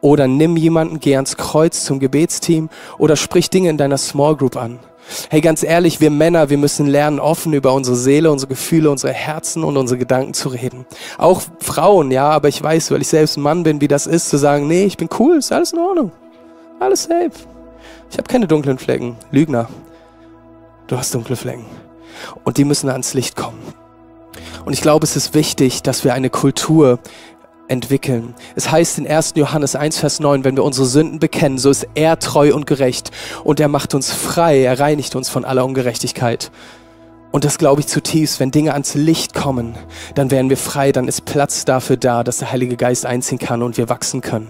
oder nimm jemanden, geh ans Kreuz zum Gebetsteam oder sprich Dinge in deiner Small Group an. Hey, ganz ehrlich, wir Männer, wir müssen lernen, offen über unsere Seele, unsere Gefühle, unsere Herzen und unsere Gedanken zu reden. Auch Frauen, ja, aber ich weiß, weil ich selbst ein Mann bin, wie das ist, zu sagen, nee, ich bin cool, ist alles in Ordnung. Alles safe. Ich habe keine dunklen Flecken. Lügner. Du hast dunkle Flecken. Und die müssen ans Licht kommen. Und ich glaube, es ist wichtig, dass wir eine Kultur entwickeln. Es heißt in 1. Johannes 1, Vers 9, wenn wir unsere Sünden bekennen, so ist er treu und gerecht und er macht uns frei, er reinigt uns von aller Ungerechtigkeit. Und das glaube ich zutiefst, wenn Dinge ans Licht kommen, dann werden wir frei, dann ist Platz dafür da, dass der Heilige Geist einziehen kann und wir wachsen können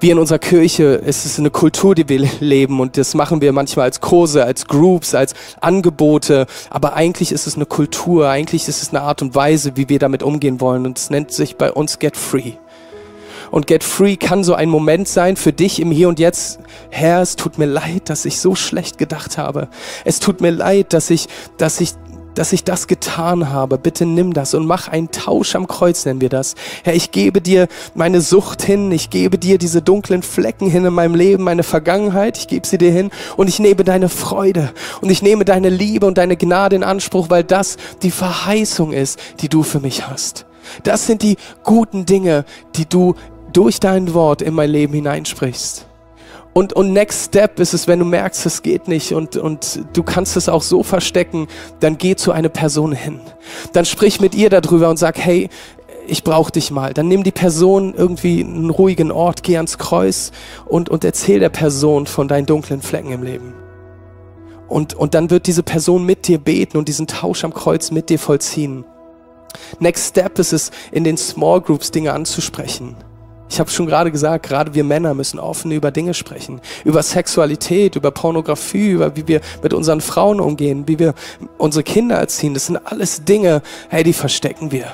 wir in unserer Kirche, ist es eine Kultur, die wir leben und das machen wir manchmal als Kurse, als Groups, als Angebote, aber eigentlich ist es eine Kultur, eigentlich ist es eine Art und Weise, wie wir damit umgehen wollen und es nennt sich bei uns Get Free. Und Get Free kann so ein Moment sein für dich im Hier und Jetzt. Herr, es tut mir leid, dass ich so schlecht gedacht habe. Es tut mir leid, dass ich, dass ich dass ich das getan habe. Bitte nimm das und mach einen Tausch am Kreuz, nennen wir das. Herr, ich gebe dir meine Sucht hin, ich gebe dir diese dunklen Flecken hin in meinem Leben, meine Vergangenheit, ich gebe sie dir hin und ich nehme deine Freude und ich nehme deine Liebe und deine Gnade in Anspruch, weil das die Verheißung ist, die du für mich hast. Das sind die guten Dinge, die du durch dein Wort in mein Leben hineinsprichst. Und, und Next Step ist es, wenn du merkst, es geht nicht und, und du kannst es auch so verstecken, dann geh zu einer Person hin. Dann sprich mit ihr darüber und sag, hey, ich brauche dich mal. Dann nimm die Person irgendwie einen ruhigen Ort, geh ans Kreuz und, und erzähl der Person von deinen dunklen Flecken im Leben. Und, und dann wird diese Person mit dir beten und diesen Tausch am Kreuz mit dir vollziehen. Next Step ist es, in den Small Groups Dinge anzusprechen. Ich habe schon gerade gesagt, gerade wir Männer müssen offen über Dinge sprechen, über Sexualität, über Pornografie, über wie wir mit unseren Frauen umgehen, wie wir unsere Kinder erziehen. Das sind alles Dinge, hey, die verstecken wir.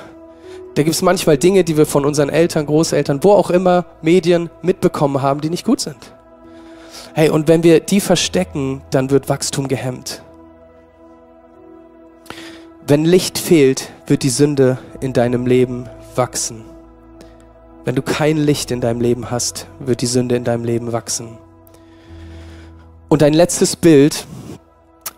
Da gibt es manchmal Dinge, die wir von unseren Eltern, Großeltern, wo auch immer, Medien mitbekommen haben, die nicht gut sind. Hey, und wenn wir die verstecken, dann wird Wachstum gehemmt. Wenn Licht fehlt, wird die Sünde in deinem Leben wachsen. Wenn du kein Licht in deinem Leben hast, wird die Sünde in deinem Leben wachsen. Und ein letztes Bild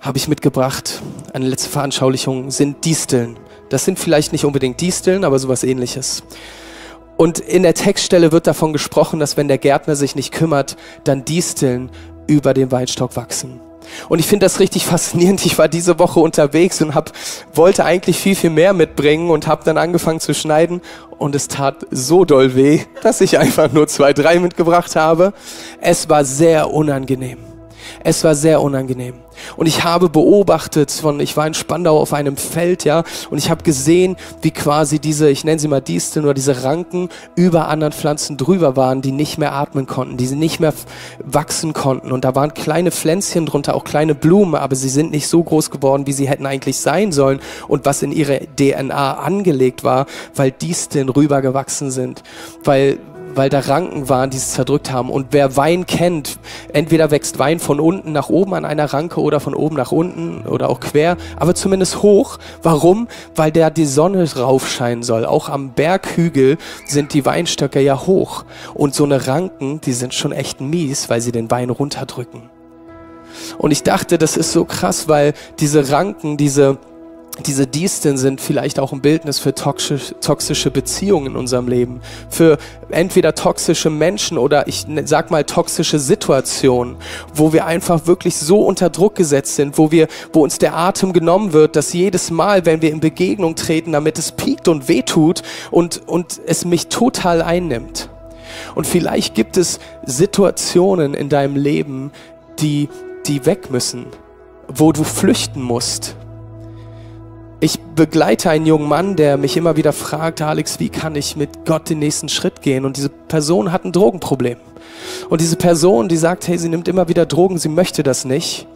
habe ich mitgebracht, eine letzte Veranschaulichung, sind Disteln. Das sind vielleicht nicht unbedingt Disteln, aber sowas ähnliches. Und in der Textstelle wird davon gesprochen, dass wenn der Gärtner sich nicht kümmert, dann Disteln über den Weinstock wachsen. Und ich finde das richtig faszinierend. Ich war diese Woche unterwegs und hab, wollte eigentlich viel, viel mehr mitbringen und habe dann angefangen zu schneiden. Und es tat so doll weh, dass ich einfach nur zwei, drei mitgebracht habe. Es war sehr unangenehm. Es war sehr unangenehm. Und ich habe beobachtet von, ich war in Spandau auf einem Feld, ja, und ich habe gesehen, wie quasi diese, ich nenne sie mal Disteln oder diese Ranken über anderen Pflanzen drüber waren, die nicht mehr atmen konnten, die sie nicht mehr wachsen konnten. Und da waren kleine Pflänzchen drunter, auch kleine Blumen, aber sie sind nicht so groß geworden, wie sie hätten eigentlich sein sollen und was in ihre DNA angelegt war, weil Disteln rübergewachsen sind, weil weil da Ranken waren, die es zerdrückt haben. Und wer Wein kennt, entweder wächst Wein von unten nach oben an einer Ranke oder von oben nach unten oder auch quer, aber zumindest hoch. Warum? Weil da die Sonne drauf scheinen soll. Auch am Berghügel sind die Weinstöcke ja hoch. Und so eine Ranken, die sind schon echt mies, weil sie den Wein runterdrücken. Und ich dachte, das ist so krass, weil diese Ranken, diese diese Disteln sind vielleicht auch ein Bildnis für toxische Beziehungen in unserem Leben, für entweder toxische Menschen oder ich sag mal toxische Situationen, wo wir einfach wirklich so unter Druck gesetzt sind, wo wir, wo uns der Atem genommen wird, dass jedes Mal, wenn wir in Begegnung treten, damit es piekt und wehtut und, und es mich total einnimmt. Und vielleicht gibt es Situationen in deinem Leben, die, die weg müssen, wo du flüchten musst, ich begleite einen jungen Mann, der mich immer wieder fragt, Alex, wie kann ich mit Gott den nächsten Schritt gehen? Und diese Person hat ein Drogenproblem. Und diese Person, die sagt, hey, sie nimmt immer wieder Drogen, sie möchte das nicht.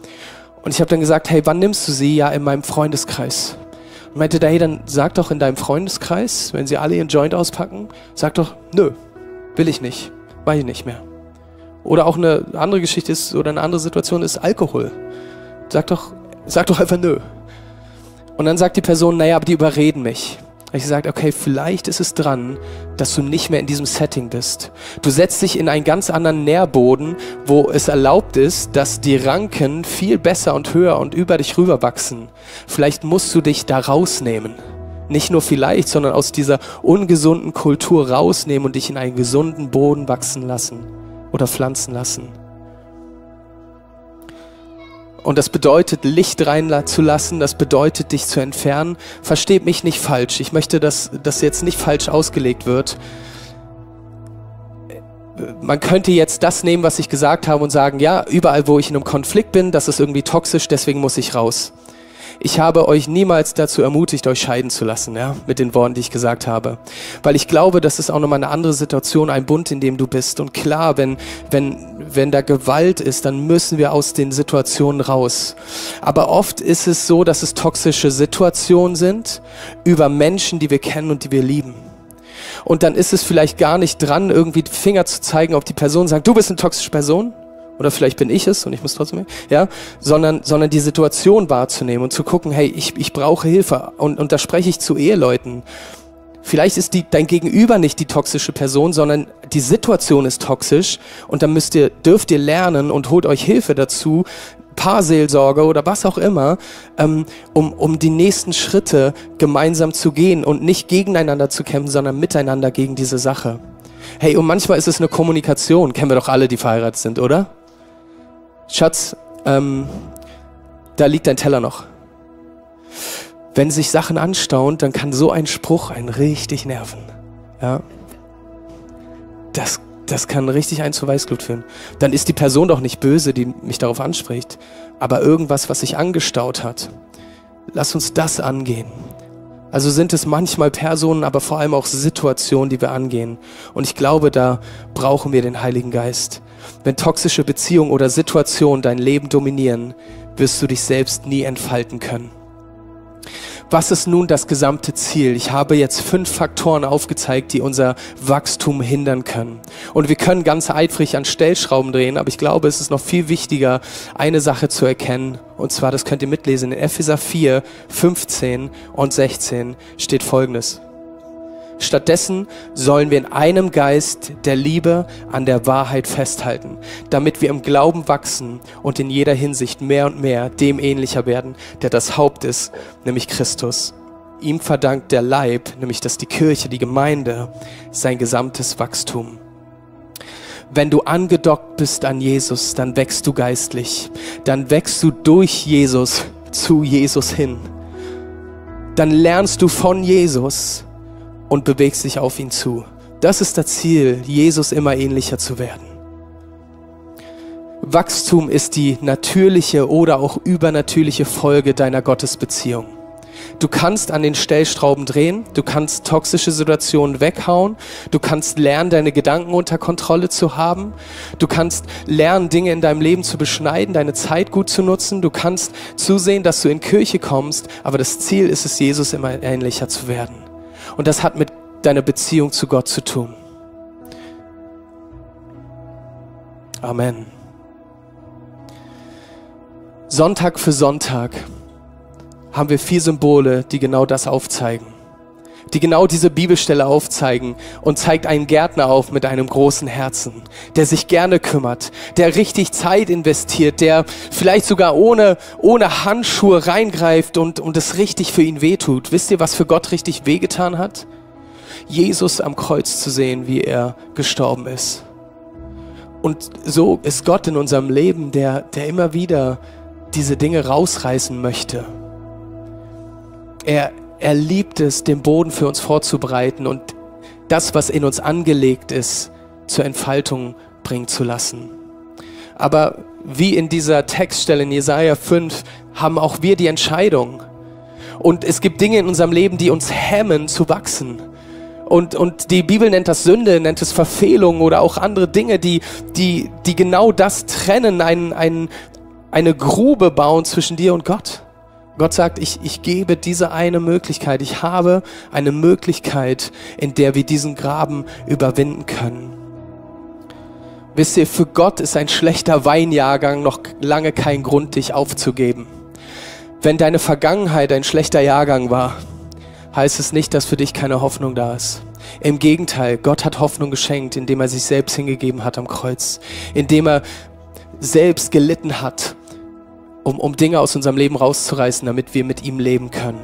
Und ich habe dann gesagt, hey, wann nimmst du sie? Ja, in meinem Freundeskreis. Und meinte, hey, dann sag doch in deinem Freundeskreis, wenn sie alle ihren Joint auspacken, sag doch, nö, will ich nicht, weiß ich nicht mehr. Oder auch eine andere Geschichte ist, oder eine andere Situation ist Alkohol. Sag doch, sag doch einfach nö. Und dann sagt die Person, naja, aber die überreden mich. Ich sage, okay, vielleicht ist es dran, dass du nicht mehr in diesem Setting bist. Du setzt dich in einen ganz anderen Nährboden, wo es erlaubt ist, dass die Ranken viel besser und höher und über dich rüber wachsen. Vielleicht musst du dich da rausnehmen. Nicht nur vielleicht, sondern aus dieser ungesunden Kultur rausnehmen und dich in einen gesunden Boden wachsen lassen oder pflanzen lassen. Und das bedeutet, Licht reinzulassen, das bedeutet, dich zu entfernen. Versteht mich nicht falsch. Ich möchte, dass das jetzt nicht falsch ausgelegt wird. Man könnte jetzt das nehmen, was ich gesagt habe und sagen, ja, überall, wo ich in einem Konflikt bin, das ist irgendwie toxisch, deswegen muss ich raus ich habe euch niemals dazu ermutigt, euch scheiden zu lassen, ja, mit den Worten, die ich gesagt habe. Weil ich glaube, das ist auch nochmal eine andere Situation, ein Bund, in dem du bist. Und klar, wenn, wenn, wenn da Gewalt ist, dann müssen wir aus den Situationen raus. Aber oft ist es so, dass es toxische Situationen sind über Menschen, die wir kennen und die wir lieben. Und dann ist es vielleicht gar nicht dran, irgendwie Finger zu zeigen auf die Person, sagen, du bist eine toxische Person, oder vielleicht bin ich es und ich muss trotzdem, ja, sondern, sondern die Situation wahrzunehmen und zu gucken, hey, ich, ich brauche Hilfe und, und da spreche ich zu Eheleuten. Vielleicht ist die, dein Gegenüber nicht die toxische Person, sondern die Situation ist toxisch und dann müsst ihr, dürft ihr lernen und holt euch Hilfe dazu, Paarseelsorge oder was auch immer, ähm, um, um die nächsten Schritte gemeinsam zu gehen und nicht gegeneinander zu kämpfen, sondern miteinander gegen diese Sache. Hey, und manchmal ist es eine Kommunikation, kennen wir doch alle, die verheiratet sind, oder? Schatz, ähm, da liegt dein Teller noch. Wenn sich Sachen anstauen, dann kann so ein Spruch einen richtig nerven. Ja. Das, das kann richtig ein zu Weißglut führen. Dann ist die Person doch nicht böse, die mich darauf anspricht, aber irgendwas, was sich angestaut hat. Lass uns das angehen. Also sind es manchmal Personen, aber vor allem auch Situationen, die wir angehen. Und ich glaube, da brauchen wir den Heiligen Geist. Wenn toxische Beziehungen oder Situationen dein Leben dominieren, wirst du dich selbst nie entfalten können. Was ist nun das gesamte Ziel? Ich habe jetzt fünf Faktoren aufgezeigt, die unser Wachstum hindern können. Und wir können ganz eifrig an Stellschrauben drehen, aber ich glaube, es ist noch viel wichtiger, eine Sache zu erkennen. Und zwar, das könnt ihr mitlesen, in Epheser 4, 15 und 16 steht Folgendes. Stattdessen sollen wir in einem Geist der Liebe an der Wahrheit festhalten, damit wir im Glauben wachsen und in jeder Hinsicht mehr und mehr dem ähnlicher werden, der das Haupt ist, nämlich Christus. Ihm verdankt der Leib, nämlich dass die Kirche, die Gemeinde, sein gesamtes Wachstum. Wenn du angedockt bist an Jesus, dann wächst du geistlich. Dann wächst du durch Jesus zu Jesus hin. Dann lernst du von Jesus und bewegst dich auf ihn zu. Das ist das Ziel, Jesus immer ähnlicher zu werden. Wachstum ist die natürliche oder auch übernatürliche Folge deiner Gottesbeziehung. Du kannst an den Stellstrauben drehen, du kannst toxische Situationen weghauen, du kannst lernen, deine Gedanken unter Kontrolle zu haben, du kannst lernen, Dinge in deinem Leben zu beschneiden, deine Zeit gut zu nutzen, du kannst zusehen, dass du in Kirche kommst, aber das Ziel ist es, Jesus immer ähnlicher zu werden. Und das hat mit deiner Beziehung zu Gott zu tun. Amen. Sonntag für Sonntag haben wir vier Symbole, die genau das aufzeigen die genau diese Bibelstelle aufzeigen und zeigt einen Gärtner auf mit einem großen Herzen, der sich gerne kümmert, der richtig Zeit investiert, der vielleicht sogar ohne, ohne Handschuhe reingreift und, und es richtig für ihn wehtut. Wisst ihr, was für Gott richtig wehgetan hat? Jesus am Kreuz zu sehen, wie er gestorben ist. Und so ist Gott in unserem Leben, der, der immer wieder diese Dinge rausreißen möchte. Er, er liebt es, den Boden für uns vorzubereiten und das, was in uns angelegt ist, zur Entfaltung bringen zu lassen. Aber wie in dieser Textstelle in Jesaja 5 haben auch wir die Entscheidung. Und es gibt Dinge in unserem Leben, die uns hemmen zu wachsen. Und, und die Bibel nennt das Sünde, nennt es Verfehlung oder auch andere Dinge, die, die, die genau das trennen, ein, ein, eine Grube bauen zwischen dir und Gott. Gott sagt, ich, ich gebe diese eine Möglichkeit. Ich habe eine Möglichkeit, in der wir diesen Graben überwinden können. Wisst ihr, für Gott ist ein schlechter Weinjahrgang noch lange kein Grund, dich aufzugeben. Wenn deine Vergangenheit ein schlechter Jahrgang war, heißt es nicht, dass für dich keine Hoffnung da ist. Im Gegenteil, Gott hat Hoffnung geschenkt, indem er sich selbst hingegeben hat am Kreuz, indem er selbst gelitten hat um, um Dinge aus unserem Leben rauszureißen, damit wir mit ihm leben können.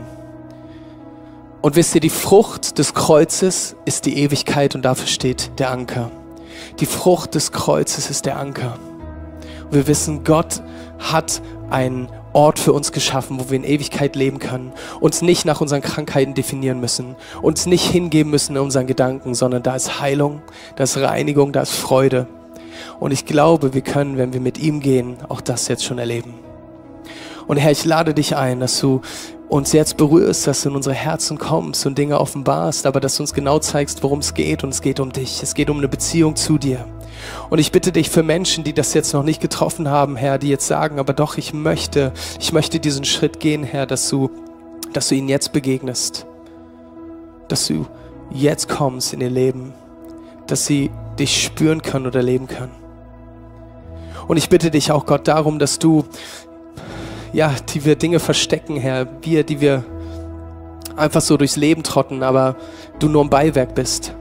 Und wisst ihr, die Frucht des Kreuzes ist die Ewigkeit und dafür steht der Anker. Die Frucht des Kreuzes ist der Anker. Und wir wissen, Gott hat einen Ort für uns geschaffen, wo wir in Ewigkeit leben können, uns nicht nach unseren Krankheiten definieren müssen, uns nicht hingeben müssen in unseren Gedanken, sondern da ist Heilung, da ist Reinigung, da ist Freude. Und ich glaube, wir können, wenn wir mit ihm gehen, auch das jetzt schon erleben. Und Herr, ich lade dich ein, dass du uns jetzt berührst, dass du in unsere Herzen kommst und Dinge offenbarst, aber dass du uns genau zeigst, worum es geht. Und es geht um dich. Es geht um eine Beziehung zu dir. Und ich bitte dich für Menschen, die das jetzt noch nicht getroffen haben, Herr, die jetzt sagen, aber doch, ich möchte, ich möchte diesen Schritt gehen, Herr, dass du, dass du ihnen jetzt begegnest. Dass du jetzt kommst in ihr Leben. Dass sie dich spüren können oder leben können. Und ich bitte dich auch, Gott, darum, dass du ja, die wir Dinge verstecken, Herr. Wir, die wir einfach so durchs Leben trotten, aber du nur ein Beiwerk bist.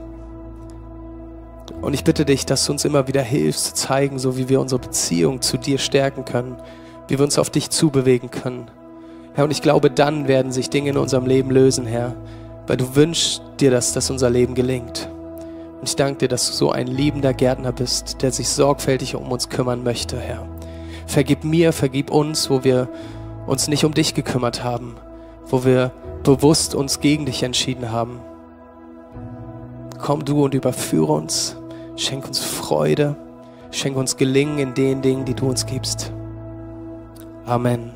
Und ich bitte dich, dass du uns immer wieder hilfst zu zeigen, so wie wir unsere Beziehung zu dir stärken können, wie wir uns auf dich zubewegen können. Herr, und ich glaube, dann werden sich Dinge in unserem Leben lösen, Herr, weil du wünschst dir das, dass unser Leben gelingt. Und ich danke dir, dass du so ein liebender Gärtner bist, der sich sorgfältig um uns kümmern möchte, Herr. Vergib mir, vergib uns, wo wir uns nicht um dich gekümmert haben, wo wir bewusst uns gegen dich entschieden haben. Komm du und überführe uns, schenk uns Freude, schenk uns Gelingen in den Dingen, die du uns gibst. Amen.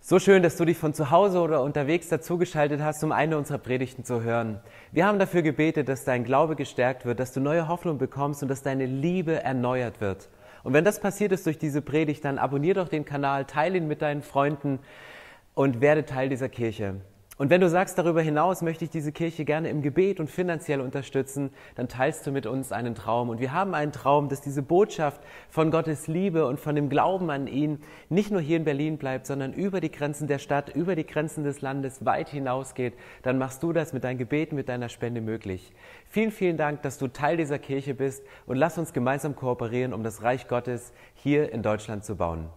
So schön, dass du dich von zu Hause oder unterwegs dazugeschaltet hast, um eine unserer Predigten zu hören. Wir haben dafür gebetet, dass dein Glaube gestärkt wird, dass du neue Hoffnung bekommst und dass deine Liebe erneuert wird. Und wenn das passiert ist durch diese Predigt, dann abonnier doch den Kanal, teile ihn mit deinen Freunden und werde Teil dieser Kirche. Und wenn du sagst, darüber hinaus möchte ich diese Kirche gerne im Gebet und finanziell unterstützen, dann teilst du mit uns einen Traum. Und wir haben einen Traum, dass diese Botschaft von Gottes Liebe und von dem Glauben an ihn nicht nur hier in Berlin bleibt, sondern über die Grenzen der Stadt, über die Grenzen des Landes weit hinausgeht. Dann machst du das mit deinen Gebeten, mit deiner Spende möglich. Vielen, vielen Dank, dass du Teil dieser Kirche bist und lass uns gemeinsam kooperieren, um das Reich Gottes hier in Deutschland zu bauen.